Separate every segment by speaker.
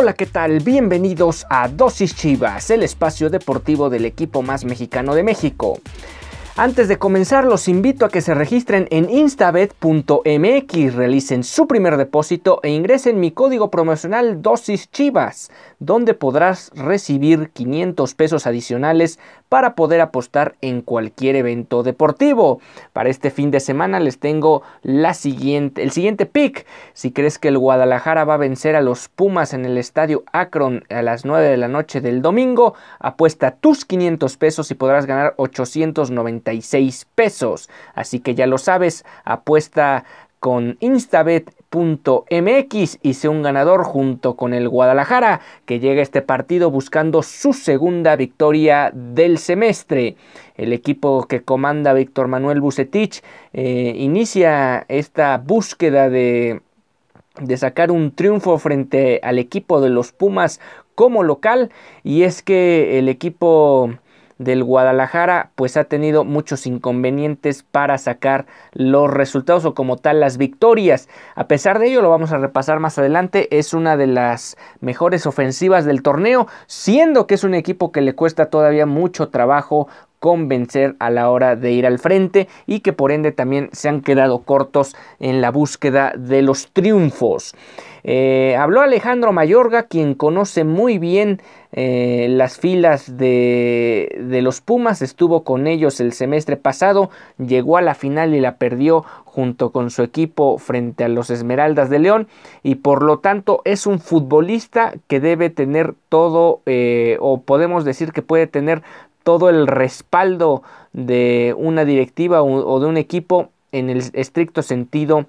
Speaker 1: Hola, ¿qué tal? Bienvenidos a Dosis Chivas, el espacio deportivo del equipo más mexicano de México. Antes de comenzar, los invito a que se registren en instabet.mx, realicen su primer depósito e ingresen mi código promocional Dosis Chivas, donde podrás recibir 500 pesos adicionales para poder apostar en cualquier evento deportivo. Para este fin de semana les tengo la siguiente, el siguiente pick. Si crees que el Guadalajara va a vencer a los Pumas en el estadio Akron a las 9 de la noche del domingo, apuesta tus 500 pesos y podrás ganar 890 pesos. Así que ya lo sabes, apuesta con instabet.mx y sea un ganador junto con el Guadalajara que llega a este partido buscando su segunda victoria del semestre. El equipo que comanda Víctor Manuel Bucetich eh, inicia esta búsqueda de, de sacar un triunfo frente al equipo de los Pumas como local y es que el equipo del Guadalajara pues ha tenido muchos inconvenientes para sacar los resultados o como tal las victorias. A pesar de ello, lo vamos a repasar más adelante, es una de las mejores ofensivas del torneo, siendo que es un equipo que le cuesta todavía mucho trabajo convencer a la hora de ir al frente y que por ende también se han quedado cortos en la búsqueda de los triunfos. Eh, habló Alejandro Mayorga, quien conoce muy bien eh, las filas de, de, los Pumas, estuvo con ellos el semestre pasado, llegó a la final y la perdió junto con su equipo frente a los Esmeraldas de León y por lo tanto es un futbolista que debe tener todo eh, o podemos decir que puede tener todo el respaldo de una directiva o de un equipo en el estricto sentido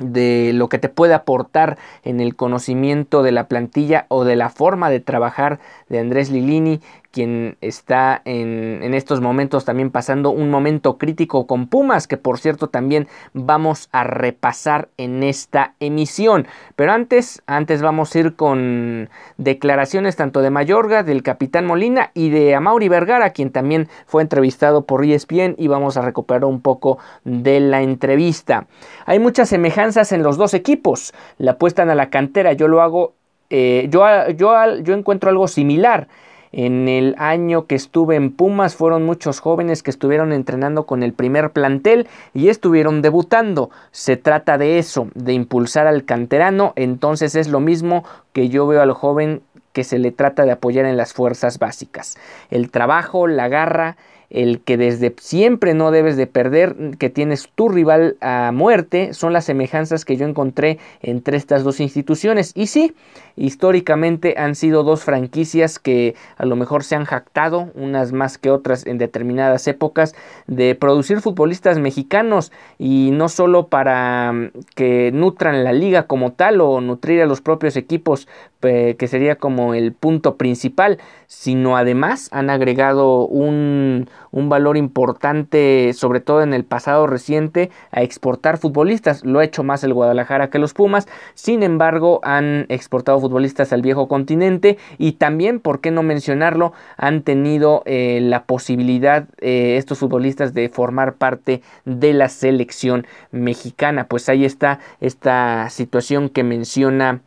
Speaker 1: de lo que te puede aportar en el conocimiento de la plantilla o de la forma de trabajar de Andrés Lilini quien está en, en, estos momentos también pasando un momento crítico con Pumas, que por cierto también vamos a repasar en esta emisión. Pero antes, antes vamos a ir con declaraciones tanto de Mayorga, del capitán Molina y de Amauri Vergara, quien también fue entrevistado por ESPN y vamos a recuperar un poco de la entrevista. Hay muchas semejanzas en los dos equipos, la apuestan a la cantera, yo lo hago, eh, yo, yo, yo encuentro algo similar. En el año que estuve en Pumas fueron muchos jóvenes que estuvieron entrenando con el primer plantel y estuvieron debutando. Se trata de eso, de impulsar al canterano, entonces es lo mismo que yo veo al joven que se le trata de apoyar en las fuerzas básicas. El trabajo, la garra, el que desde siempre no debes de perder, que tienes tu rival a muerte, son las semejanzas que yo encontré entre estas dos instituciones. Y sí, históricamente han sido dos franquicias que a lo mejor se han jactado, unas más que otras en determinadas épocas, de producir futbolistas mexicanos y no solo para mm, que nutran la liga como tal o nutrir a los propios equipos, que sería como el punto principal, sino además han agregado un, un valor importante, sobre todo en el pasado reciente, a exportar futbolistas. Lo ha hecho más el Guadalajara que los Pumas. Sin embargo, han exportado futbolistas al viejo continente y también, ¿por qué no mencionarlo? Han tenido eh, la posibilidad eh, estos futbolistas de formar parte de la selección mexicana. Pues ahí está esta situación que menciona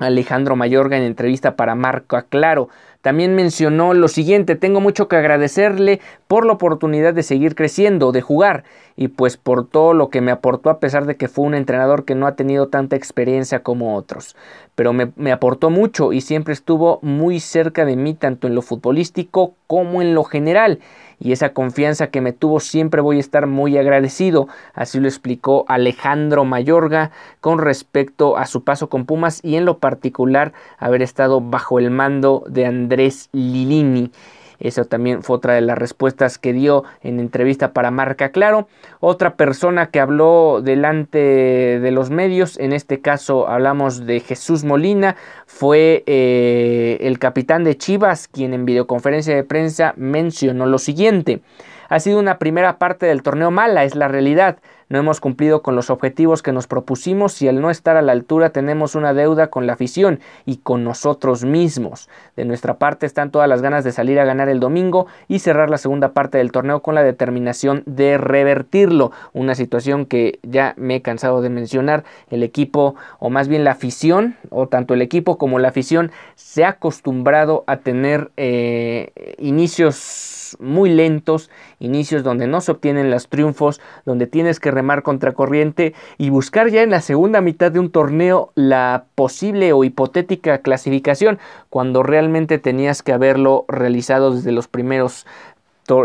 Speaker 1: Alejandro Mayorga en entrevista para Marco Aclaro. También mencionó lo siguiente, tengo mucho que agradecerle por la oportunidad de seguir creciendo, de jugar y pues por todo lo que me aportó a pesar de que fue un entrenador que no ha tenido tanta experiencia como otros. Pero me, me aportó mucho y siempre estuvo muy cerca de mí tanto en lo futbolístico como en lo general y esa confianza que me tuvo siempre voy a estar muy agradecido. Así lo explicó Alejandro Mayorga con respecto a su paso con Pumas y en lo particular haber estado bajo el mando de Andrés Lilini. Eso también fue otra de las respuestas que dio en entrevista para Marca Claro. Otra persona que habló delante de los medios, en este caso hablamos de Jesús Molina, fue eh, el capitán de Chivas, quien en videoconferencia de prensa mencionó lo siguiente. Ha sido una primera parte del torneo mala, es la realidad. No hemos cumplido con los objetivos que nos propusimos y al no estar a la altura tenemos una deuda con la afición y con nosotros mismos. De nuestra parte están todas las ganas de salir a ganar el domingo y cerrar la segunda parte del torneo con la determinación de revertirlo. Una situación que ya me he cansado de mencionar. El equipo, o más bien la afición, o tanto el equipo como la afición, se ha acostumbrado a tener eh, inicios muy lentos, inicios donde no se obtienen los triunfos, donde tienes que remar contracorriente y buscar ya en la segunda mitad de un torneo la posible o hipotética clasificación cuando realmente tenías que haberlo realizado desde los primeros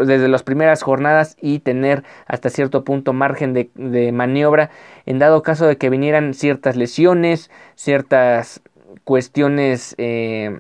Speaker 1: desde las primeras jornadas y tener hasta cierto punto margen de, maniobra en dado caso de que vinieran ciertas lesiones, ciertas cuestiones eh,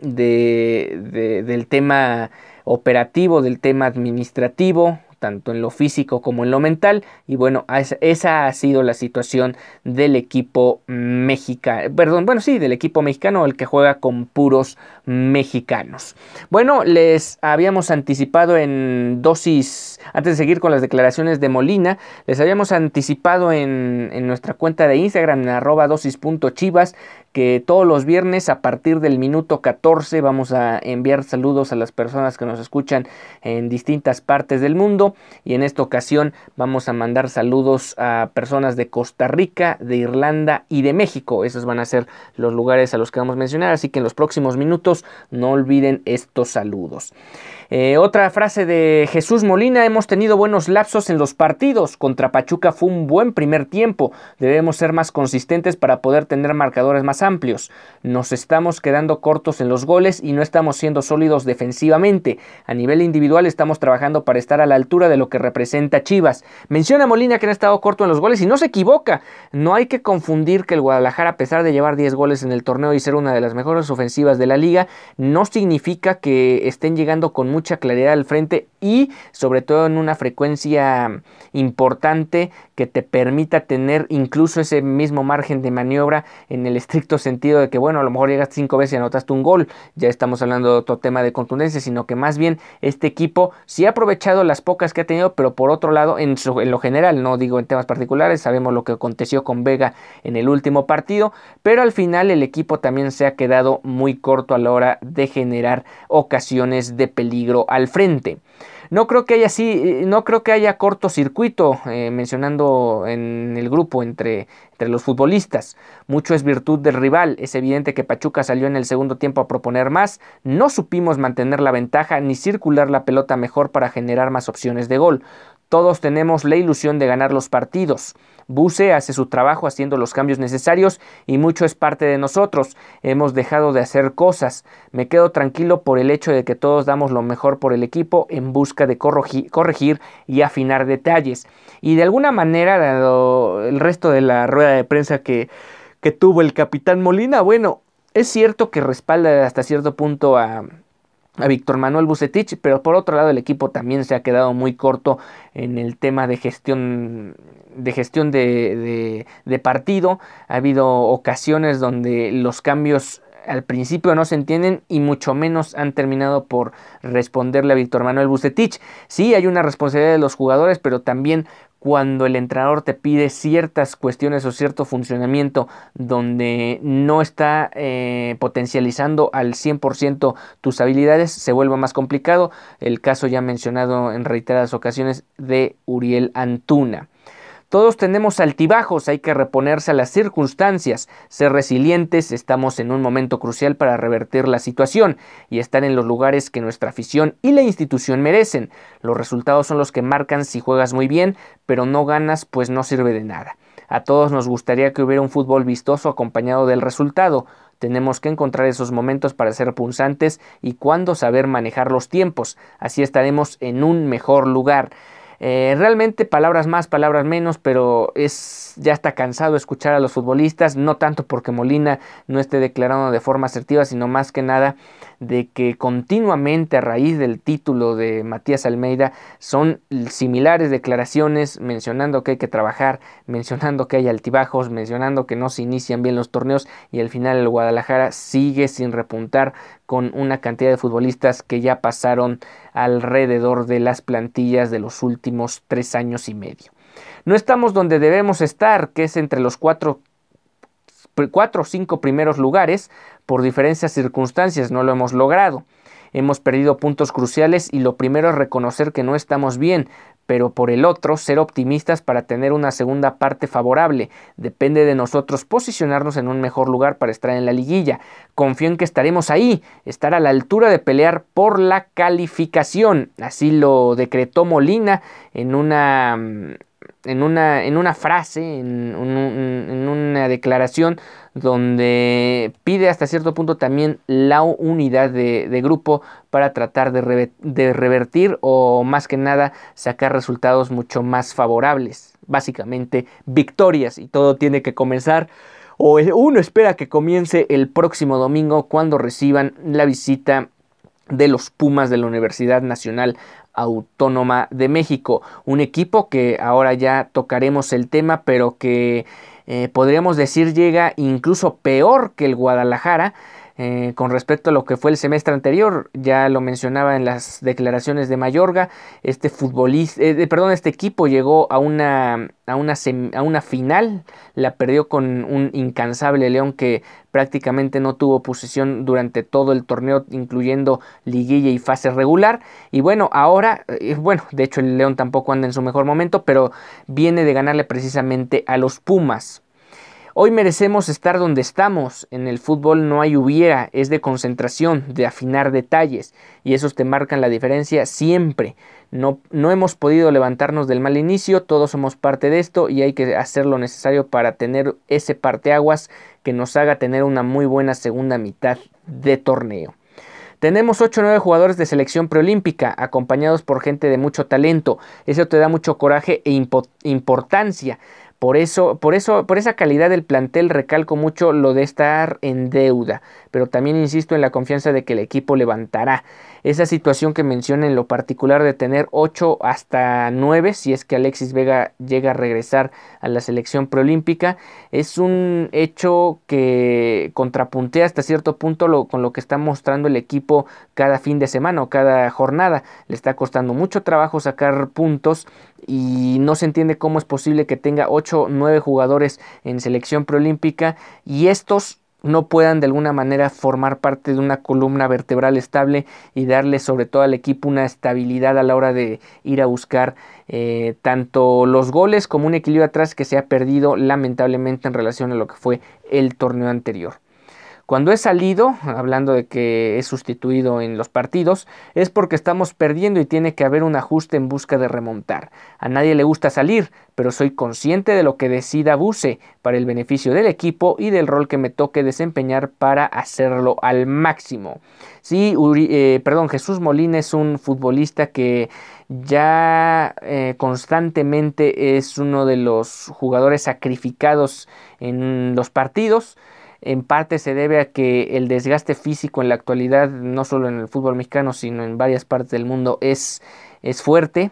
Speaker 1: de, del tema operativo, del tema administrativo, tanto en lo físico como en lo mental. Y bueno, esa ha sido la situación del equipo mexicano. Perdón, bueno, sí, del equipo mexicano, el que juega con puros mexicanos. Bueno, les habíamos anticipado en dosis, antes de seguir con las declaraciones de Molina, les habíamos anticipado en, nuestra cuenta de Instagram, en arroba dosis.chivas, que todos los viernes a partir del minuto 14 vamos a enviar saludos a las personas que nos escuchan en distintas partes del mundo y en esta ocasión vamos a mandar saludos a personas de Costa Rica, de Irlanda y de México. Esos van a ser los lugares a los que vamos a mencionar, así que en los próximos minutos no olviden estos saludos. Eh, otra frase de Jesús Molina, hemos tenido buenos lapsos en los partidos. Contra Pachuca fue un buen primer tiempo. Debemos ser más consistentes para poder tener marcadores más amplios. Nos estamos quedando cortos en los goles y no estamos siendo sólidos defensivamente. A nivel individual estamos trabajando para estar a la altura de lo que representa Chivas. Menciona Molina que han estado corto en los goles y no se equivoca. No hay que confundir que el Guadalajara, a pesar de llevar 10 goles en el torneo y ser una de las mejores ofensivas de la liga, no significa que estén llegando con mucha claridad al frente y sobre todo en una frecuencia importante que te permita tener incluso ese mismo margen de maniobra en el estricto sentido de que bueno a lo mejor llegaste cinco veces y anotaste un gol ya estamos hablando de otro tema de contundencia sino que más bien este equipo sí ha aprovechado las pocas que ha tenido pero por otro lado en lo general no digo en temas particulares sabemos lo que aconteció con Vega en el último partido pero al final el equipo también se ha quedado muy corto a la hora de generar ocasiones de peligro al frente. No creo que haya así, no creo que haya cortocircuito, eh, mencionando en el grupo entre, entre los futbolistas. Mucho es virtud del rival. Es evidente que Pachuca salió en el segundo tiempo a proponer más. No supimos mantener la ventaja ni circular la pelota mejor para generar más opciones de gol. Todos tenemos la ilusión de ganar los partidos. Buse hace su trabajo haciendo los cambios necesarios y mucho es parte de nosotros. Hemos dejado de hacer cosas. Me quedo tranquilo por el hecho de que todos damos lo mejor por el equipo en busca de corregir y afinar detalles. Y de alguna manera, dado el resto de la rueda de prensa que, que tuvo el capitán Molina, bueno, es cierto que respalda hasta cierto punto a, a Víctor Manuel Bucetich, pero por otro lado el equipo también se ha quedado muy corto en el tema de gestión de gestión de, de, partido. Ha habido ocasiones donde los cambios al principio no se entienden y mucho menos han terminado por responderle a Víctor Manuel Bucetich. Sí, hay una responsabilidad de los jugadores, pero también cuando el entrenador te pide ciertas cuestiones o cierto funcionamiento donde no está eh, potencializando al 100% tus habilidades, se vuelve más complicado. El caso ya mencionado en reiteradas ocasiones de Uriel Antuna. Todos tenemos altibajos, hay que reponerse a las circunstancias, ser resilientes, estamos en un momento crucial para revertir la situación y estar en los lugares que nuestra afición y la institución merecen. Los resultados son los que marcan si juegas muy bien, pero no ganas, pues no sirve de nada. A todos nos gustaría que hubiera un fútbol vistoso acompañado del resultado. Tenemos que encontrar esos momentos para ser punzantes y cuándo saber manejar los tiempos. Así estaremos en un mejor lugar. Eh, realmente palabras más, palabras menos, pero es ya está cansado escuchar a los futbolistas, no tanto porque Molina no esté declarando de forma asertiva, sino más que nada de que continuamente a raíz del título de Matías Almeida son similares declaraciones mencionando que hay que trabajar, mencionando que hay altibajos, mencionando que no se inician bien los torneos y al final el Guadalajara sigue sin repuntar con una cantidad de futbolistas que ya pasaron alrededor de las plantillas de los últimos tres años y medio. No estamos donde debemos estar, que es entre los cuatro, cuatro o cinco primeros lugares, por diferentes circunstancias no lo hemos logrado. Hemos perdido puntos cruciales y lo primero es reconocer que no estamos bien, pero por el otro, ser optimistas para tener una segunda parte favorable. Depende de nosotros posicionarnos en un mejor lugar para estar en la liguilla. Confío en que estaremos ahí, estar a la altura de pelear por la calificación. Así lo decretó Molina en una en una, en una frase, en, una declaración donde pide hasta cierto punto también la unidad de, grupo para tratar de, de, revertir o más que nada sacar resultados mucho más favorables. Básicamente victorias y todo tiene que comenzar o uno espera que comience el próximo domingo cuando reciban la visita de los Pumas de la Universidad Nacional Autónoma de México. Un equipo que ahora ya tocaremos el tema, pero que eh, podríamos decir llega incluso peor que el Guadalajara. Eh, con respecto a lo que fue el semestre anterior, ya lo mencionaba en las declaraciones de Mayorga, este futbolista, eh, perdón, este equipo llegó a una, a una, a una final, la perdió con un incansable León que prácticamente no tuvo posición durante todo el torneo, incluyendo liguilla y fase regular. Y bueno, ahora, eh, bueno, de hecho el León tampoco anda en su mejor momento, pero viene de ganarle precisamente a los Pumas. Hoy merecemos estar donde estamos. En el fútbol no hay hubiera, es de concentración, de afinar detalles, y esos te marcan la diferencia siempre. No, no hemos podido levantarnos del mal inicio, todos somos parte de esto y hay que hacer lo necesario para tener ese parteaguas que nos haga tener una muy buena segunda mitad de torneo. Tenemos 8 o 9 jugadores de selección preolímpica, acompañados por gente de mucho talento. Eso te da mucho coraje e importancia. Por eso, por eso, por esa calidad del plantel recalco mucho lo de estar en deuda, pero también insisto en la confianza de que el equipo levantará. Esa situación que menciona en lo particular de tener 8 hasta 9, si es que Alexis Vega llega a regresar a la selección preolímpica, es un hecho que contrapuntea hasta cierto punto con lo que está mostrando el equipo cada fin de semana o cada jornada. Le está costando mucho trabajo sacar puntos y no se entiende cómo es posible que tenga 8 o 9 jugadores en selección preolímpica y estos no puedan de alguna manera formar parte de una columna vertebral estable y darle sobre todo al equipo una estabilidad a la hora de ir a buscar eh, tanto los goles como un equilibrio atrás que se ha perdido lamentablemente en relación a lo que fue el torneo anterior. Cuando he salido, hablando de que he sustituido en los partidos, es porque estamos perdiendo y tiene que haber un ajuste en busca de remontar. A nadie le gusta salir, pero soy consciente de lo que decida Buse para el beneficio del equipo y del rol que me toque desempeñar para hacerlo al máximo. Sí, eh, perdón, Jesús Molina es un futbolista que ya eh, constantemente es uno de los jugadores sacrificados en los partidos en parte se debe a que el desgaste físico en la actualidad, no solo en el fútbol mexicano, sino en varias partes del mundo, es, es fuerte,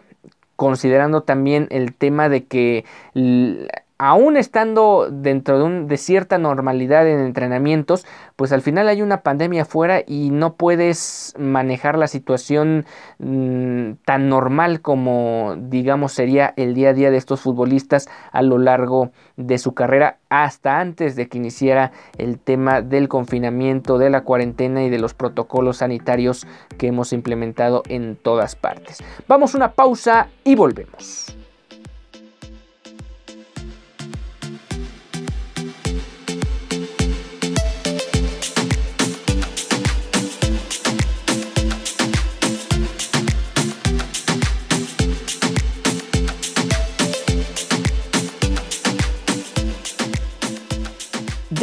Speaker 1: considerando también el tema de que aún estando dentro de, cierta normalidad en entrenamientos, pues al final hay una pandemia afuera y no puedes manejar la situación mm, tan normal como digamos sería el día a día de estos futbolistas a lo largo de su carrera hasta antes de que iniciara el tema del confinamiento, de la cuarentena y de los protocolos sanitarios que hemos implementado en todas partes. Vamos a una pausa y volvemos.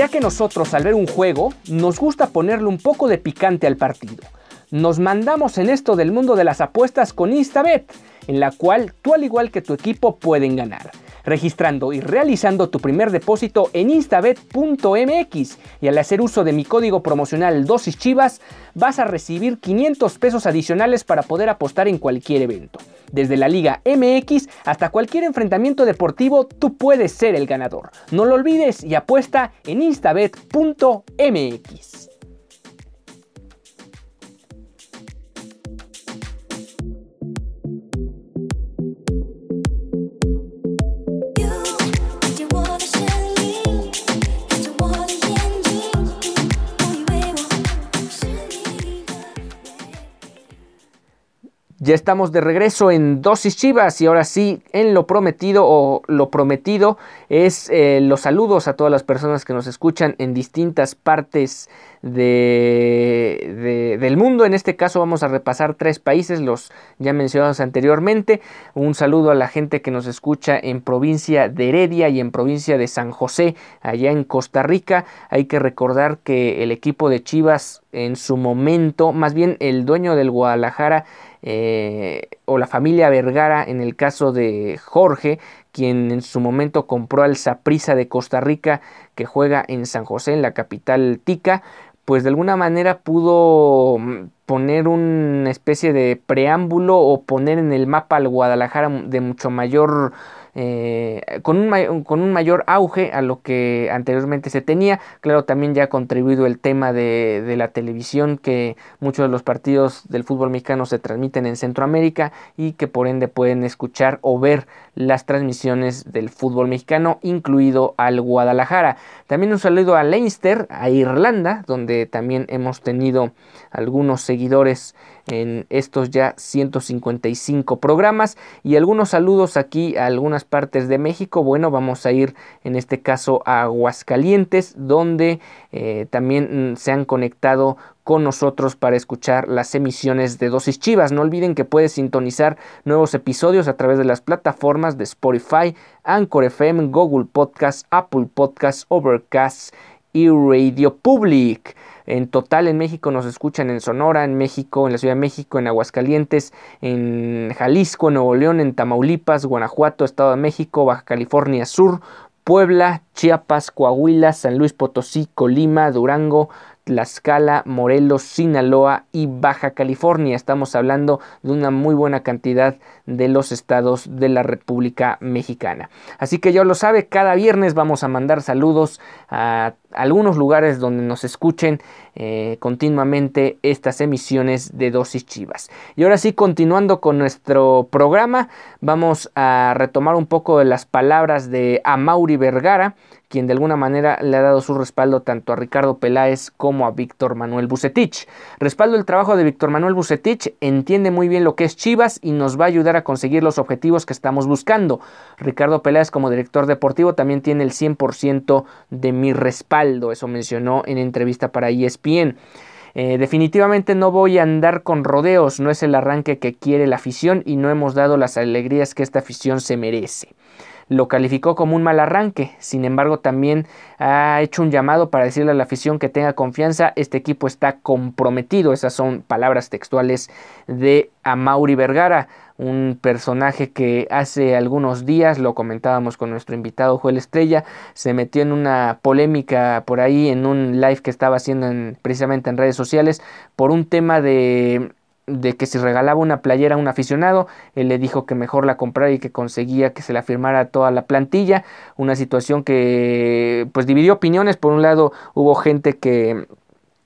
Speaker 1: Ya que nosotros al ver un juego nos gusta ponerle un poco de picante al partido. Nos mandamos en esto del mundo de las apuestas con Instabet, en la cual tú al igual que tu equipo pueden ganar registrando y realizando tu primer depósito en instabet.mx y al hacer uso de mi código promocional dosis chivas vas a recibir 500 pesos adicionales para poder apostar en cualquier evento. Desde la Liga MX hasta cualquier enfrentamiento deportivo, tú puedes ser el ganador. No lo olvides y apuesta en instabet.mx. Ya estamos de regreso en Dosis Chivas y ahora sí, en lo prometido o lo prometido es eh, los saludos a todas las personas que nos escuchan en distintas partes de, del mundo. En este caso vamos a repasar tres países, los ya mencionados anteriormente. Un saludo a la gente que nos escucha en provincia de Heredia y en provincia de San José, allá en Costa Rica. Hay que recordar que el equipo de Chivas en su momento, más bien el dueño del Guadalajara, eh, o la familia Vergara en el caso de Jorge, quien en su momento compró al Saprisa de Costa Rica que juega en San José, en la capital tica, pues de alguna manera pudo mm, poner una especie de preámbulo o poner en el mapa al Guadalajara de mucho mayor eh, con, un, con, un, mayor auge a lo que anteriormente se tenía. Claro, también ya ha contribuido el tema de, de, la televisión, que muchos de los partidos del fútbol mexicano se transmiten en Centroamérica y que por ende pueden escuchar o ver las transmisiones del fútbol mexicano, incluido al Guadalajara. También un saludo a Leinster, a Irlanda, donde también hemos tenido algunos seguidores en estos ya 155 programas y algunos saludos aquí a algunas partes de México. Bueno, vamos a ir en este caso a Aguascalientes, donde eh, también mm, se han conectado con nosotros para escuchar las emisiones de Dosis Chivas. No olviden que puedes sintonizar nuevos episodios a través de las plataformas de Spotify, Anchor FM, Google Podcast, Apple Podcast, Overcast y Radio Public. En total en México nos escuchan en Sonora, en México, en la Ciudad de México, en Aguascalientes, en Jalisco, Nuevo León, en Tamaulipas, Guanajuato, Estado de México, Baja California Sur, Puebla, Chiapas, Coahuila, San Luis Potosí, Colima, Durango, Tlaxcala, Morelos, Sinaloa y Baja California. Estamos hablando de una muy buena cantidad de los estados de la República Mexicana. Así que ya lo sabe, cada viernes vamos a mandar saludos a algunos lugares donde nos escuchen eh, continuamente estas emisiones de dosis chivas. Y ahora sí, continuando con nuestro programa, vamos a retomar un poco de las palabras de Amauri Vergara, quien de alguna manera le ha dado su respaldo tanto a Ricardo Peláez como a Víctor Manuel Bucetich. Respaldo el trabajo de Víctor Manuel Bucetich, entiende muy bien lo que es Chivas y nos va a ayudar a conseguir los objetivos que estamos buscando. Ricardo Peláez como director deportivo también tiene el 100% de mi respaldo, eso mencionó en entrevista para ESPN. Eh, definitivamente no voy a andar con rodeos, no es el arranque que quiere la afición y no hemos dado las alegrías que esta afición se merece lo calificó como un mal arranque. Sin embargo, también ha hecho un llamado para decirle a la afición que tenga confianza. Este equipo está comprometido. Esas son palabras textuales de Amauri Vergara, un personaje que hace algunos días, lo comentábamos con nuestro invitado Joel Estrella, se metió en una polémica por ahí en un live que estaba haciendo precisamente en redes sociales por un tema de de que si regalaba una playera a un aficionado, él le dijo que mejor la comprara y que conseguía que se la firmara toda la plantilla, una situación que pues dividió opiniones, por un lado hubo gente que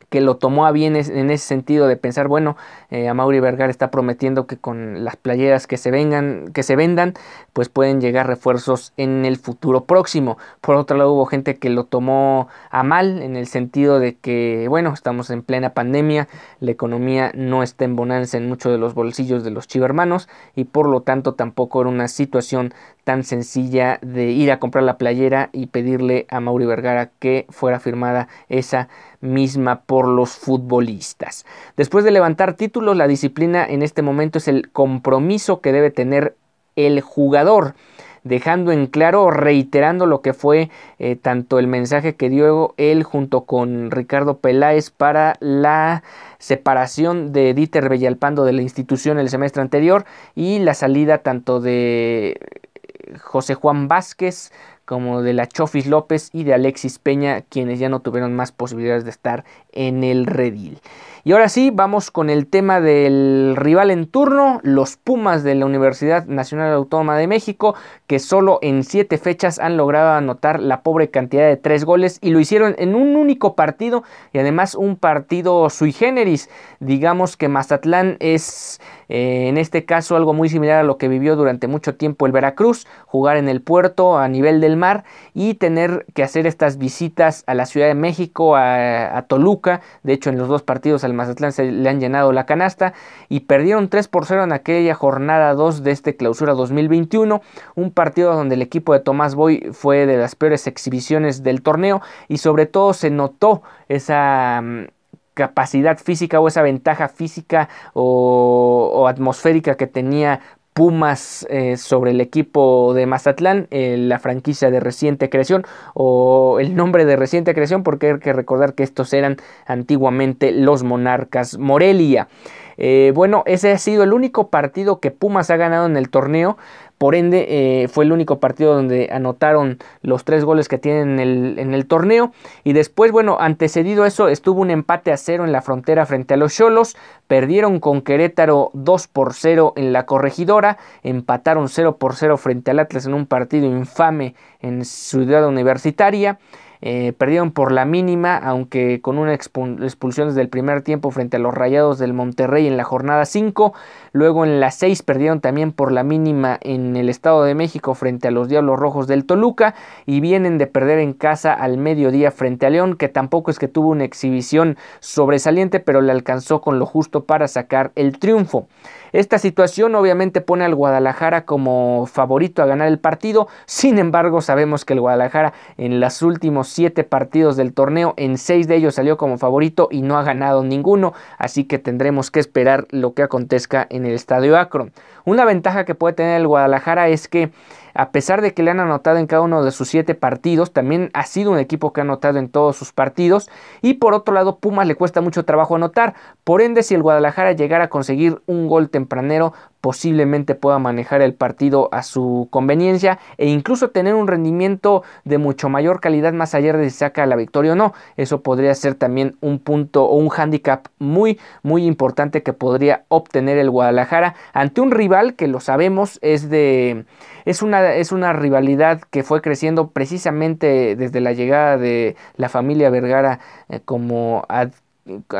Speaker 1: que lo tomó a bien en ese sentido de pensar, bueno, eh, a Mauri Vergara está prometiendo que con las playeras que se vengan, que se vendan, pues pueden llegar refuerzos en el futuro próximo. Por otro lado, hubo gente que lo tomó a mal en el sentido de que, bueno, estamos en plena pandemia, la economía no está en bonanza en muchos de los bolsillos de los chivermanos y por lo tanto tampoco era una situación tan sencilla de ir a comprar la playera y pedirle a Mauri Vergara que fuera firmada esa misma por los futbolistas. Después de levantar títulos, la disciplina en este momento es el compromiso que debe tener el jugador. dejando en claro, reiterando lo que fue eh, tanto el mensaje que dio él junto con Ricardo Peláez para la separación de Dieter Bellalpando de la institución el semestre anterior y la salida tanto de José Juan Vázquez como de la Chofis López y de Alexis Peña, quienes ya no tuvieron más posibilidades de estar en el redil. Y ahora sí, vamos con el tema del rival en turno, los Pumas de la Universidad Nacional Autónoma de México, que solo en siete fechas han logrado anotar la pobre cantidad de tres goles y lo hicieron en un único partido y además un partido sui generis. Digamos que Mazatlán es eh, en este caso algo muy similar a lo que vivió durante mucho tiempo el Veracruz, jugar en el puerto a nivel del mar y tener que hacer estas visitas a la Ciudad de México, a, a Toluca, de hecho en los dos partidos al Mazatlán se le han llenado la canasta y perdieron 3 por 0 en aquella jornada 2 de este clausura 2021, un partido donde el equipo de Tomás Boy fue de las peores exhibiciones del torneo y sobre todo se notó esa mm, capacidad física o esa ventaja física o, atmosférica que tenía Pumas eh, sobre el equipo de Mazatlán, eh, la franquicia de reciente creación o el nombre de reciente creación porque hay que recordar que estos eran antiguamente los Monarcas Morelia. Eh, bueno, ese ha sido el único partido que Pumas ha ganado en el torneo. Por ende, eh, fue el único partido donde anotaron los tres goles que tienen en el, torneo. Y después, bueno, antecedido eso, estuvo un empate a cero en la frontera frente a los Cholos. Perdieron con Querétaro 2 por 0 en la corregidora. Empataron 0 por 0 frente al Atlas en un partido infame en Ciudad Universitaria. Eh, perdieron por la mínima, aunque con una expulsión desde el primer tiempo frente a los Rayados del Monterrey en la jornada 5. Luego en la 6 perdieron también por la mínima en el Estado de México frente a los Diablos Rojos del Toluca. Y vienen de perder en casa al mediodía frente a León, que tampoco es que tuvo una exhibición sobresaliente, pero le alcanzó con lo justo para sacar el triunfo. Esta situación obviamente pone al Guadalajara como favorito a ganar el partido, sin embargo sabemos que el Guadalajara en los últimos siete partidos del torneo, en seis de ellos salió como favorito y no ha ganado ninguno, así que tendremos que esperar lo que acontezca en el Estadio Akron. Una ventaja que puede tener el Guadalajara es que a pesar de que le han anotado en cada uno de sus siete partidos, también ha sido un equipo que ha anotado en todos sus partidos. Y por otro lado, Pumas le cuesta mucho trabajo anotar. Por ende, si el Guadalajara llegara a conseguir un gol tempranero, posiblemente pueda manejar el partido a su conveniencia e incluso tener un rendimiento de mucho mayor calidad más allá de si saca la victoria o no. Eso podría ser también un punto o un hándicap muy muy importante que podría obtener el Guadalajara ante un rival que lo sabemos es de es una, es una rivalidad que fue creciendo precisamente desde la llegada de la familia Vergara eh, como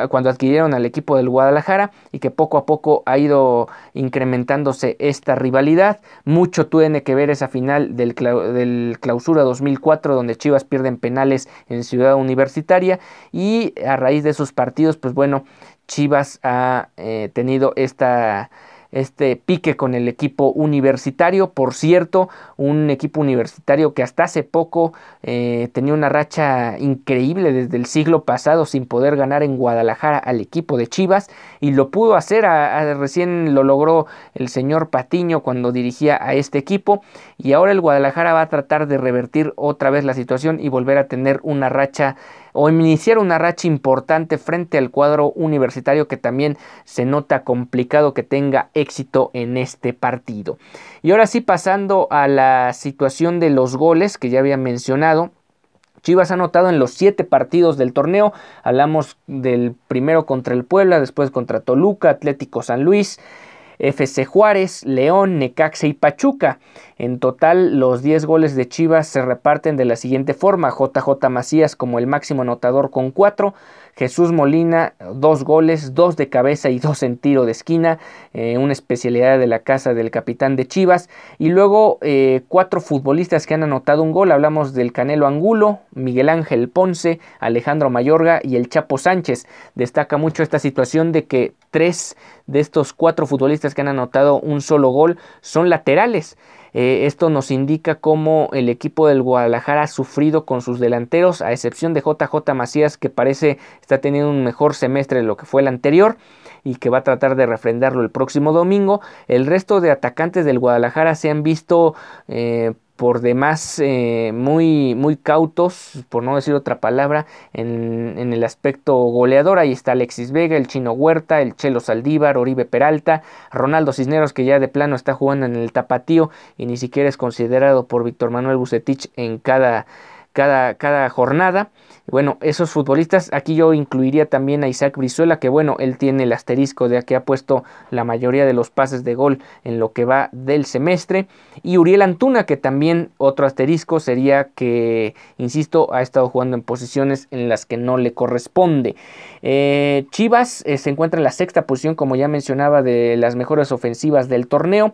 Speaker 1: cuando adquirieron al equipo del Guadalajara y que poco a poco ha ido incrementándose esta rivalidad. Mucho tiene que ver esa final del, del clausura 2004 donde Chivas pierden penales en Ciudad Universitaria y a raíz de esos partidos pues bueno Chivas ha eh, tenido esta este pique con el equipo universitario. Por cierto, un equipo universitario que hasta hace poco eh, tenía una racha increíble desde el siglo pasado sin poder ganar en Guadalajara al equipo de Chivas y lo pudo hacer, recién lo logró el señor Patiño cuando dirigía a este equipo y ahora el Guadalajara va a tratar de revertir otra vez la situación y volver a tener una racha o iniciar una racha importante frente al cuadro universitario que también se nota complicado que tenga éxito en este partido. Y ahora sí pasando a la situación de los goles que ya había mencionado. Chivas ha anotado en los siete partidos del torneo. Hablamos del primero contra el Puebla, después contra Toluca, Atlético San Luis, FC Juárez, León, Necaxa y Pachuca. En total, los 10 goles de Chivas se reparten de la siguiente forma: JJ Macías como el máximo anotador con 4, Jesús Molina, dos goles, dos de cabeza y dos en tiro de esquina, eh, una especialidad de la casa del capitán de Chivas. Y luego eh, cuatro futbolistas que han anotado un gol. Hablamos del Canelo Angulo, Miguel Ángel Ponce, Alejandro Mayorga y el Chapo Sánchez. Destaca mucho esta situación de que tres de estos cuatro futbolistas que han anotado un solo gol son laterales. Eh, esto nos indica cómo el equipo del Guadalajara ha sufrido con sus delanteros, a excepción de JJ Macías, que parece está teniendo un mejor semestre de lo que fue el anterior y que va a tratar de refrendarlo el próximo domingo. El resto de atacantes del Guadalajara se han visto eh, por demás eh, muy, muy cautos, por no decir otra palabra, en, el aspecto goleador. Ahí está Alexis Vega, el Chino Huerta, el Chelo Saldívar, Oribe Peralta, Ronaldo Cisneros, que ya de plano está jugando en el tapatío y ni siquiera es considerado por Víctor Manuel Bucetich en cada, cada, cada jornada. Bueno, esos futbolistas, aquí yo incluiría también a Isaac Brizuela, que bueno, él tiene el asterisco de que ha puesto la mayoría de los pases de gol en lo que va del semestre. Y Uriel Antuna, que también otro asterisco sería que, insisto, ha estado jugando en posiciones en las que no le corresponde. Eh, Chivas eh, se encuentra en la sexta posición, como ya mencionaba, de las mejores ofensivas del torneo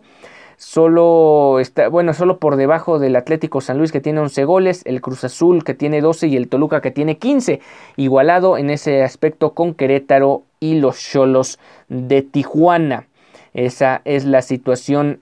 Speaker 1: solo está, bueno, solo por debajo del Atlético San Luis que tiene 11 goles, el Cruz Azul que tiene 12 y el Toluca que tiene 15, igualado en ese aspecto con Querétaro y los Cholos de Tijuana. Esa es la situación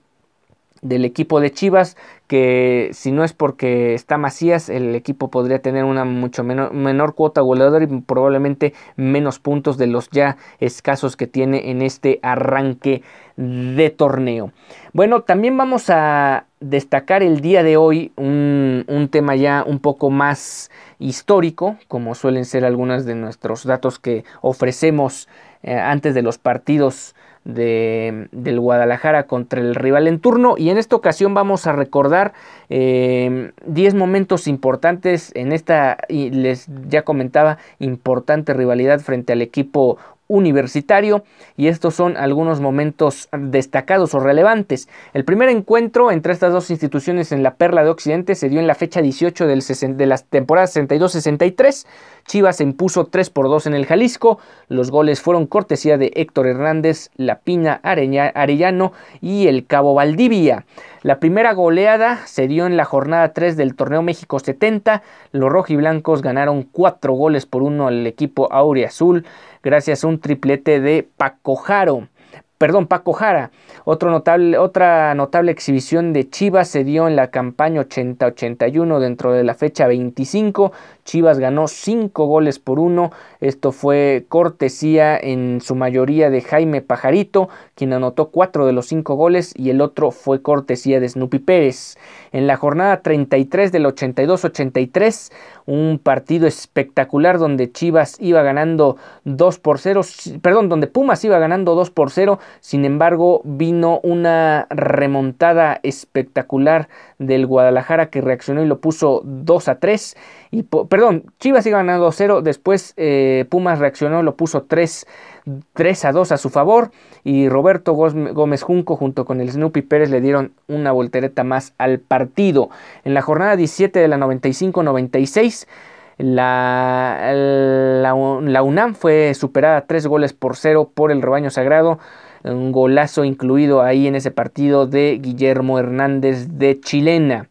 Speaker 1: del equipo de Chivas que si no es porque está Macías el equipo podría tener una mucho menor, menor cuota goleadora y probablemente menos puntos de los ya escasos que tiene en este arranque de torneo. Bueno, también vamos a destacar el día de hoy un, un tema ya un poco más histórico, como suelen ser algunos de nuestros datos que ofrecemos eh, antes de los partidos de, del Guadalajara contra el rival en turno. Y en esta ocasión vamos a recordar 10 eh, momentos importantes en esta y les ya comentaba importante rivalidad frente al equipo universitario y estos son algunos momentos destacados o relevantes. El primer encuentro entre estas dos instituciones en la Perla de Occidente se dio en la fecha 18 del de la temporada 62-63. Chivas se impuso 3 por 2 en el Jalisco. Los goles fueron cortesía de Héctor Hernández, La Piña Arellano y el Cabo Valdivia. La primera goleada se dio en la jornada 3 del Torneo México 70. Los rojiblancos ganaron 4 goles por 1 al equipo Azul gracias a un triplete de Paco Jaro perdón, Paco Jara. Otro notable, otra notable exhibición de Chivas se dio en la campaña 80-81 dentro de la fecha 25. Chivas ganó 5 goles por 1. Esto fue cortesía en su mayoría de Jaime Pajarito, quien anotó 4 de los 5 goles y el otro fue cortesía de Snoopy Pérez. En la jornada 33 del 82-83, un partido espectacular donde Chivas iba ganando 2 por 0, perdón, donde Pumas iba ganando 2 por 0 sin embargo, vino una remontada espectacular del Guadalajara que reaccionó y lo puso 2 a 3. Y, perdón, Chivas iba ganando 0, después eh, Pumas reaccionó lo puso 3, 3 a 2 a su favor. Y Roberto Gómez Junco junto con el Snoopy Pérez le dieron una voltereta más al partido. En la jornada 17 de la 95-96. La, la, la, UNAM fue superada 3 goles por 0 por el rebaño sagrado un golazo incluido ahí en ese partido de Guillermo Hernández de Chilena.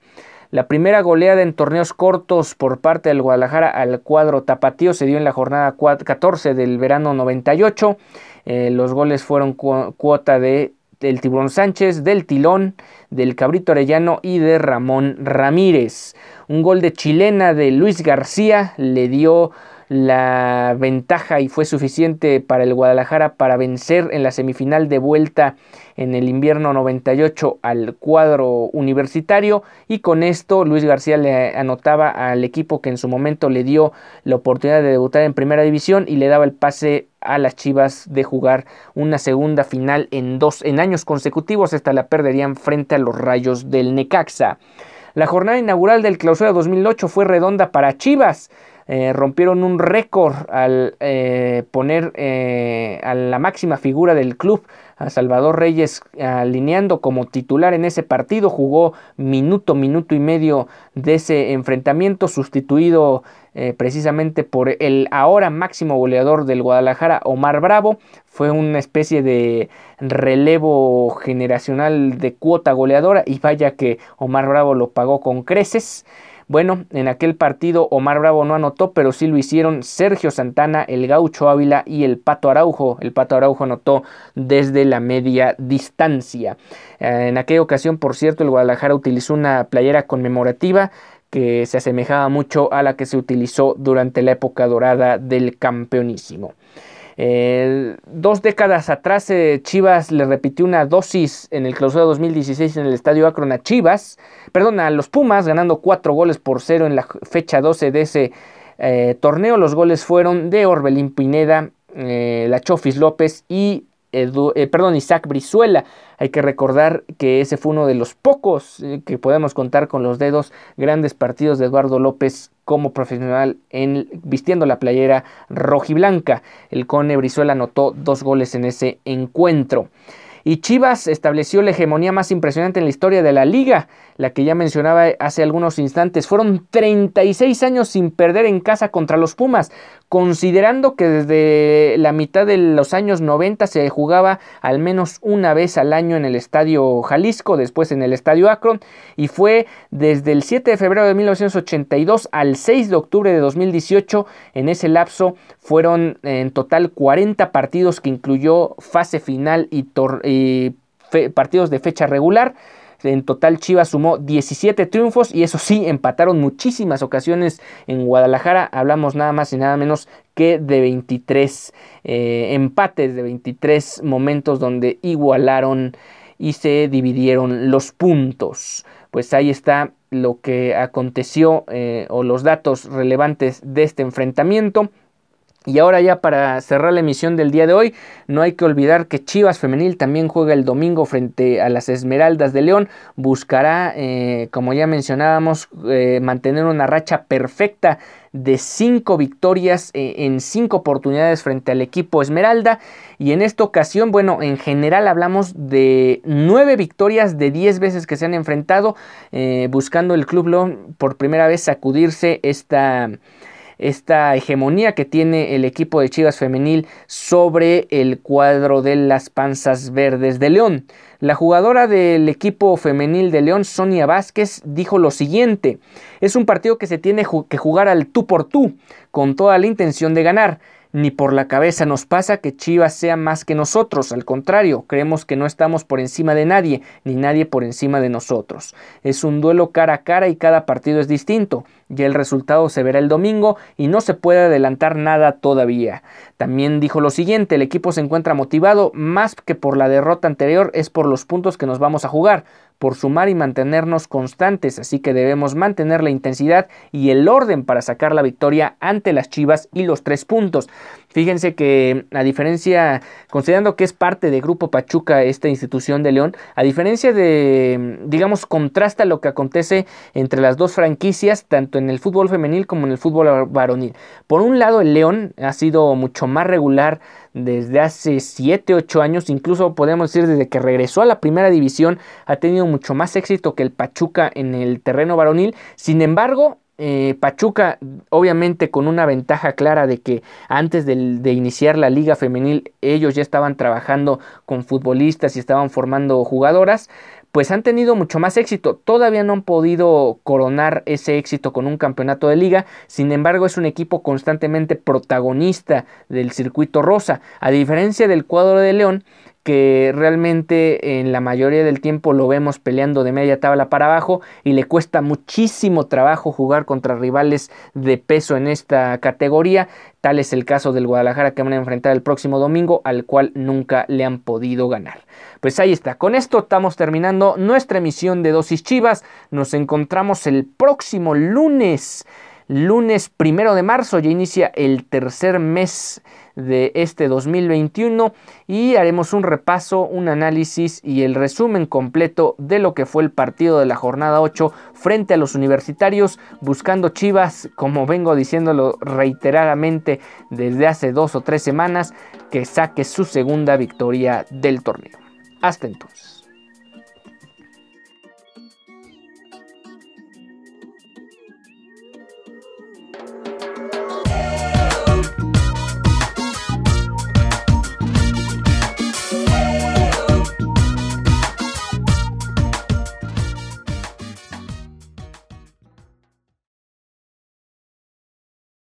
Speaker 1: La primera goleada en torneos cortos por parte del Guadalajara al cuadro tapatío se dio en la jornada 14 del verano 98. Eh, los goles fueron cuota de del Tiburón Sánchez, del Tilón, del Cabrito Arellano y de Ramón Ramírez. Un gol de chilena de Luis García le dio la ventaja y fue suficiente para el Guadalajara para vencer en la semifinal de vuelta en el invierno 98 al cuadro universitario y con esto Luis García le anotaba al equipo que en su momento le dio la oportunidad de debutar en primera división y le daba el pase a las Chivas de jugar una segunda final en dos en años consecutivos esta la perderían frente a los Rayos del Necaxa. La jornada inaugural del Clausura 2008 fue redonda para Chivas eh, rompieron un récord al eh, poner eh, a la máxima figura del club, a Salvador Reyes, alineando como titular en ese partido. Jugó minuto, minuto y medio de ese enfrentamiento, sustituido precisamente por el ahora máximo goleador del Guadalajara, Omar Bravo. Fue una especie de relevo generacional de cuota goleadora y vaya que Omar Bravo lo pagó con creces. Bueno, en aquel partido Omar Bravo no anotó, pero sí lo hicieron Sergio Santana, el Gaucho Ávila y el Pato Araujo. El Pato Araujo anotó desde la media distancia. Eh, en aquella ocasión, por cierto, el Guadalajara utilizó una playera conmemorativa que se asemejaba mucho a la que se utilizó durante la época dorada del campeonísimo. Eh, dos décadas atrás eh, Chivas le repitió una dosis en el clausura 2016 en el Estadio Akron a Chivas, perdón, a los Pumas, ganando cuatro goles por cero en la fecha 12 de ese eh, torneo. Los goles fueron de Orbelín Pineda, La Chofis López y perdón, Isaac Brizuela. Hay que recordar que ese fue uno de los pocos que podemos contar con los dedos grandes partidos de Eduardo López como profesional en, vistiendo la playera rojiblanca. El Cone Brizuela anotó dos goles en ese encuentro. Y Chivas estableció la hegemonía más impresionante en la historia de la liga, la que ya mencionaba hace algunos instantes. Fueron 36 años sin perder en casa contra los Pumas, considerando que desde la mitad de los años 90 se jugaba al menos una vez al año en el Estadio Jalisco, después en el Estadio Akron, y fue desde el 7 de febrero de 1982 al 6 de octubre de 2018. En ese lapso fueron en total 40 partidos que incluyó fase final y, partidos de fecha regular. En total Chivas sumó 17 triunfos y eso sí, empataron muchísimas ocasiones en Guadalajara. Hablamos nada más y nada menos que de 23 eh, empates, de 23 momentos donde igualaron y se dividieron los puntos. Pues ahí está lo que aconteció eh, o los datos relevantes de este enfrentamiento. Y ahora ya para cerrar la emisión del día de hoy, no hay que olvidar que Chivas Femenil también juega el domingo frente a las Esmeraldas de León. Buscará, eh, como ya mencionábamos, eh, mantener una racha perfecta de cinco victorias eh, en cinco oportunidades frente al equipo Esmeralda. Y en esta ocasión, bueno, en general hablamos de nueve victorias de diez veces que se han enfrentado, buscando el Club León por primera vez sacudirse esta esta hegemonía que tiene el equipo de Chivas femenil sobre el cuadro de las panzas verdes de León. La jugadora del equipo femenil de León, Sonia Vázquez, dijo lo siguiente, es un partido que se tiene que jugar al tú por tú, con toda la intención de ganar. Ni por la cabeza nos pasa que Chivas sea más que nosotros, al contrario, creemos que no estamos por encima de nadie, ni nadie por encima de nosotros. Es un duelo cara a cara y cada partido es distinto. Ya el resultado se verá el domingo y no se puede adelantar nada todavía. También dijo lo siguiente, el equipo se encuentra motivado más que por la derrota anterior, es por los puntos que nos vamos a jugar, por sumar y mantenernos constantes, así que debemos mantener la intensidad y el orden para sacar la victoria ante las Chivas y los tres puntos. Fíjense que a diferencia, considerando que es parte de Grupo Pachuca esta institución de León, a diferencia de, digamos, contrasta lo que acontece entre las dos franquicias, tanto en el fútbol femenil como en el fútbol varonil. Por un lado, el León ha sido mucho más regular desde hace 7, 8 años, incluso podemos decir desde que regresó a la primera división, ha tenido mucho más éxito que el Pachuca en el terreno varonil. Sin embargo, eh, Pachuca, obviamente con una ventaja clara de que antes de, de, iniciar la liga femenil ellos ya estaban trabajando con futbolistas y estaban formando jugadoras, pues han tenido mucho más éxito. Todavía no han podido coronar ese éxito con un campeonato de liga, sin embargo es un equipo constantemente protagonista del circuito rosa, a diferencia del cuadro de León que realmente en la mayoría del tiempo lo vemos peleando de media tabla para abajo y le cuesta muchísimo trabajo jugar contra rivales de peso en esta categoría. Tal es el caso del Guadalajara que van a enfrentar el próximo domingo, al cual nunca le han podido ganar. Pues ahí está, con esto estamos terminando nuestra emisión de Dosis Chivas. Nos encontramos el próximo lunes lunes primero de marzo ya inicia el tercer mes de este 2021 y haremos un repaso, un análisis y el resumen completo de lo que fue el partido de la jornada 8 frente a los universitarios, buscando Chivas, como vengo diciéndolo reiteradamente desde hace dos o tres semanas, que saque su segunda victoria del torneo. Hasta entonces.